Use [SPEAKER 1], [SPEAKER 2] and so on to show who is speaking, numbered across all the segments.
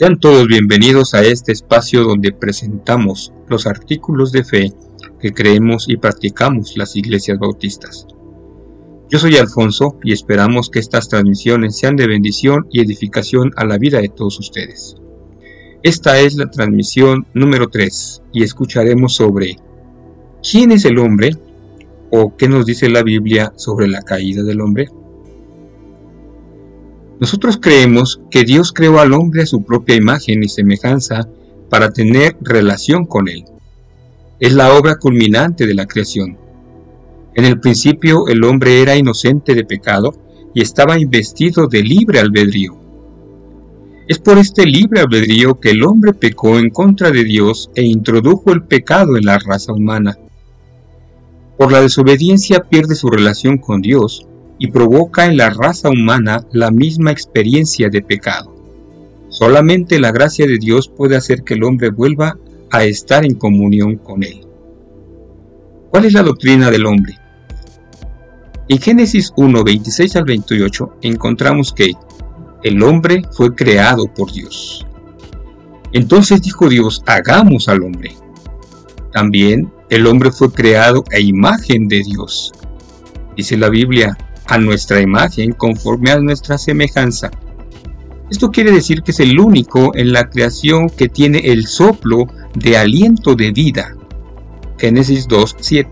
[SPEAKER 1] Sean todos bienvenidos a este espacio donde presentamos los artículos de fe que creemos y practicamos las iglesias bautistas. Yo soy Alfonso y esperamos que estas transmisiones sean de bendición y edificación a la vida de todos ustedes. Esta es la transmisión número 3 y escucharemos sobre ¿quién es el hombre? o qué nos dice la Biblia sobre la caída del hombre. Nosotros creemos que Dios creó al hombre a su propia imagen y semejanza para tener relación con él. Es la obra culminante de la creación. En el principio el hombre era inocente de pecado y estaba investido de libre albedrío. Es por este libre albedrío que el hombre pecó en contra de Dios e introdujo el pecado en la raza humana. Por la desobediencia pierde su relación con Dios y provoca en la raza humana la misma experiencia de pecado. Solamente la gracia de Dios puede hacer que el hombre vuelva a estar en comunión con Él. ¿Cuál es la doctrina del hombre? En Génesis 1, 26 al 28 encontramos que el hombre fue creado por Dios. Entonces dijo Dios, hagamos al hombre. También el hombre fue creado a imagen de Dios. Dice la Biblia, a nuestra imagen conforme a nuestra semejanza. Esto quiere decir que es el único en la creación que tiene el soplo de aliento de vida. Génesis 2, 7.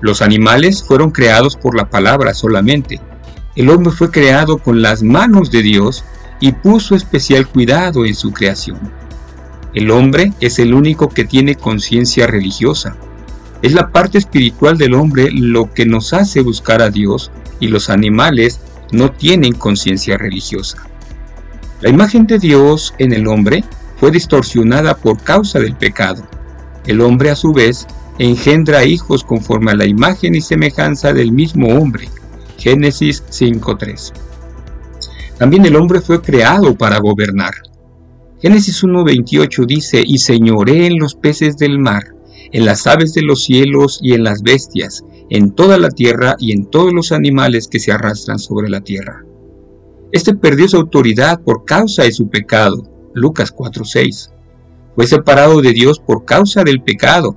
[SPEAKER 1] Los animales fueron creados por la palabra solamente. El hombre fue creado con las manos de Dios y puso especial cuidado en su creación. El hombre es el único que tiene conciencia religiosa. Es la parte espiritual del hombre lo que nos hace buscar a Dios y los animales no tienen conciencia religiosa. La imagen de Dios en el hombre fue distorsionada por causa del pecado. El hombre a su vez engendra hijos conforme a la imagen y semejanza del mismo hombre. Génesis 5.3. También el hombre fue creado para gobernar. Génesis 1.28 dice, y señoré en los peces del mar, en las aves de los cielos y en las bestias, en toda la tierra y en todos los animales que se arrastran sobre la tierra. Este perdió su autoridad por causa de su pecado. Lucas 4.6. Fue separado de Dios por causa del pecado.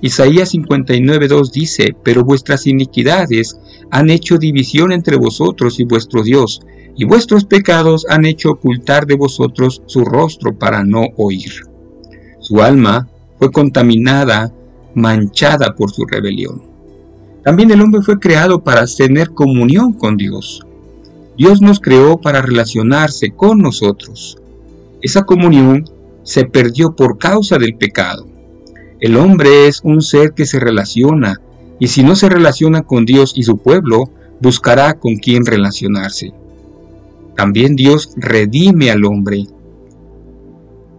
[SPEAKER 1] Isaías 59.2 dice, pero vuestras iniquidades han hecho división entre vosotros y vuestro Dios, y vuestros pecados han hecho ocultar de vosotros su rostro para no oír. Su alma fue contaminada, manchada por su rebelión. También el hombre fue creado para tener comunión con Dios. Dios nos creó para relacionarse con nosotros. Esa comunión se perdió por causa del pecado. El hombre es un ser que se relaciona, y si no se relaciona con Dios y su pueblo, buscará con quién relacionarse. También Dios redime al hombre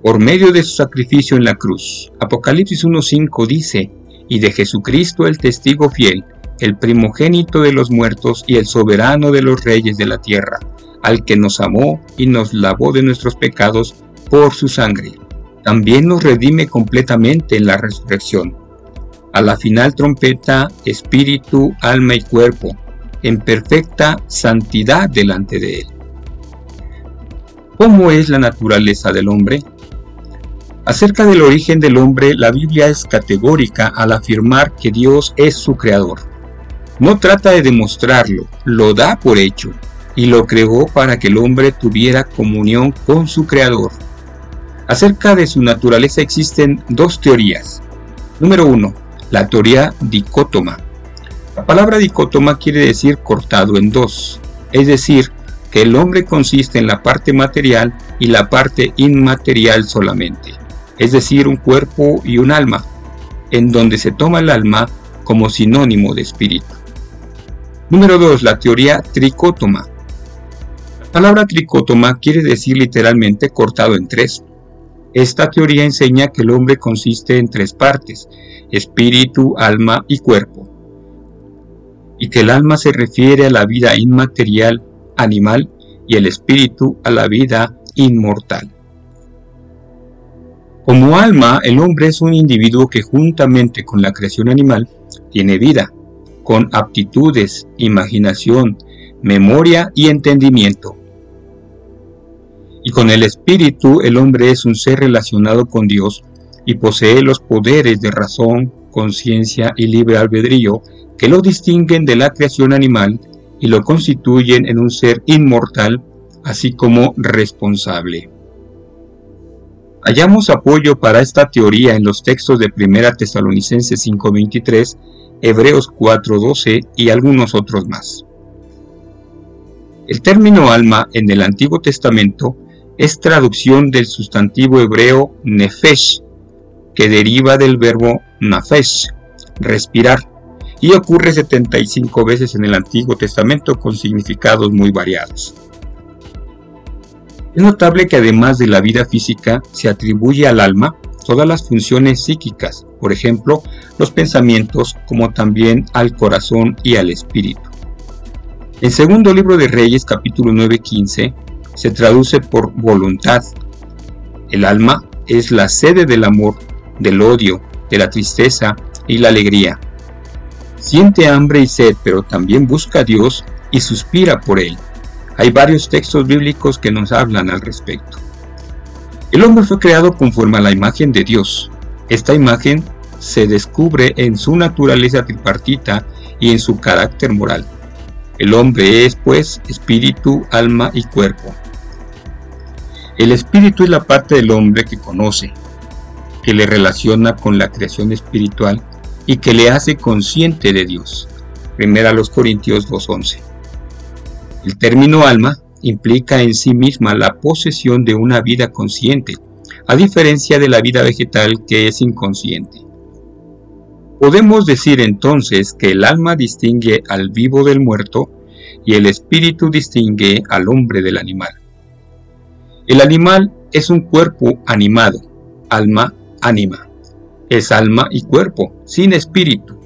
[SPEAKER 1] por medio de su sacrificio en la cruz. Apocalipsis 1.5 dice, y de Jesucristo el testigo fiel, el primogénito de los muertos y el soberano de los reyes de la tierra, al que nos amó y nos lavó de nuestros pecados por su sangre también nos redime completamente en la resurrección. A la final trompeta, espíritu, alma y cuerpo, en perfecta santidad delante de Él. ¿Cómo es la naturaleza del hombre? Acerca del origen del hombre, la Biblia es categórica al afirmar que Dios es su creador. No trata de demostrarlo, lo da por hecho, y lo creó para que el hombre tuviera comunión con su creador. Acerca de su naturaleza existen dos teorías. Número uno, la teoría dicótoma. La palabra dicótoma quiere decir cortado en dos, es decir, que el hombre consiste en la parte material y la parte inmaterial solamente, es decir, un cuerpo y un alma, en donde se toma el alma como sinónimo de espíritu. Número 2. La teoría tricótoma. La palabra tricótoma quiere decir literalmente cortado en tres. Esta teoría enseña que el hombre consiste en tres partes, espíritu, alma y cuerpo, y que el alma se refiere a la vida inmaterial, animal, y el espíritu a la vida inmortal. Como alma, el hombre es un individuo que juntamente con la creación animal tiene vida, con aptitudes, imaginación, memoria y entendimiento. Y con el espíritu el hombre es un ser relacionado con Dios y posee los poderes de razón, conciencia y libre albedrío que lo distinguen de la creación animal y lo constituyen en un ser inmortal, así como responsable. Hallamos apoyo para esta teoría en los textos de 1 Tesalonicenses 5:23, Hebreos 4:12 y algunos otros más. El término alma en el Antiguo Testamento es traducción del sustantivo hebreo nefesh, que deriva del verbo nafesh, respirar, y ocurre 75 veces en el Antiguo Testamento con significados muy variados. Es notable que además de la vida física se atribuye al alma todas las funciones psíquicas, por ejemplo, los pensamientos, como también al corazón y al espíritu. En segundo libro de Reyes, capítulo 9:15, se traduce por voluntad. El alma es la sede del amor, del odio, de la tristeza y la alegría. Siente hambre y sed, pero también busca a Dios y suspira por él. Hay varios textos bíblicos que nos hablan al respecto. El hombre fue creado conforme a la imagen de Dios. Esta imagen se descubre en su naturaleza tripartita y en su carácter moral. El hombre es, pues, espíritu, alma y cuerpo. El espíritu es la parte del hombre que conoce, que le relaciona con la creación espiritual y que le hace consciente de Dios. Primera los Corintios 2.11. El término alma implica en sí misma la posesión de una vida consciente, a diferencia de la vida vegetal que es inconsciente. Podemos decir entonces que el alma distingue al vivo del muerto y el espíritu distingue al hombre del animal. El animal es un cuerpo animado, alma, ánima. Es alma y cuerpo, sin espíritu.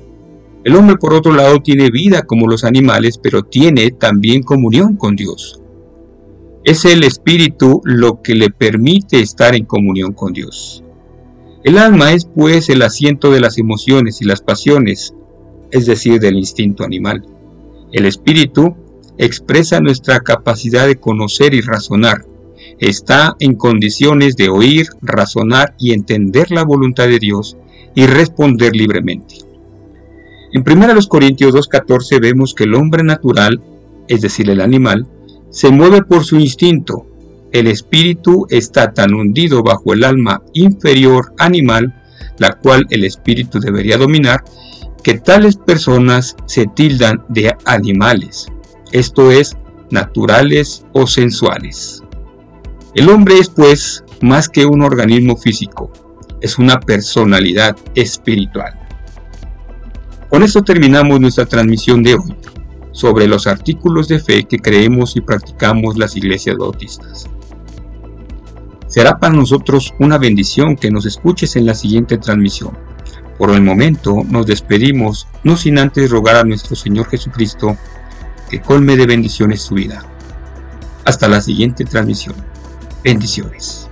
[SPEAKER 1] El hombre, por otro lado, tiene vida como los animales, pero tiene también comunión con Dios. Es el espíritu lo que le permite estar en comunión con Dios. El alma es pues el asiento de las emociones y las pasiones, es decir, del instinto animal. El espíritu expresa nuestra capacidad de conocer y razonar. Está en condiciones de oír, razonar y entender la voluntad de Dios y responder libremente. En 1 Corintios 2.14 vemos que el hombre natural, es decir, el animal, se mueve por su instinto. El espíritu está tan hundido bajo el alma inferior animal, la cual el espíritu debería dominar, que tales personas se tildan de animales, esto es, naturales o sensuales. El hombre es pues más que un organismo físico, es una personalidad espiritual. Con esto terminamos nuestra transmisión de hoy sobre los artículos de fe que creemos y practicamos las iglesias bautistas. Será para nosotros una bendición que nos escuches en la siguiente transmisión. Por el momento nos despedimos, no sin antes rogar a nuestro Señor Jesucristo que colme de bendiciones su vida. Hasta la siguiente transmisión. Bendiciones.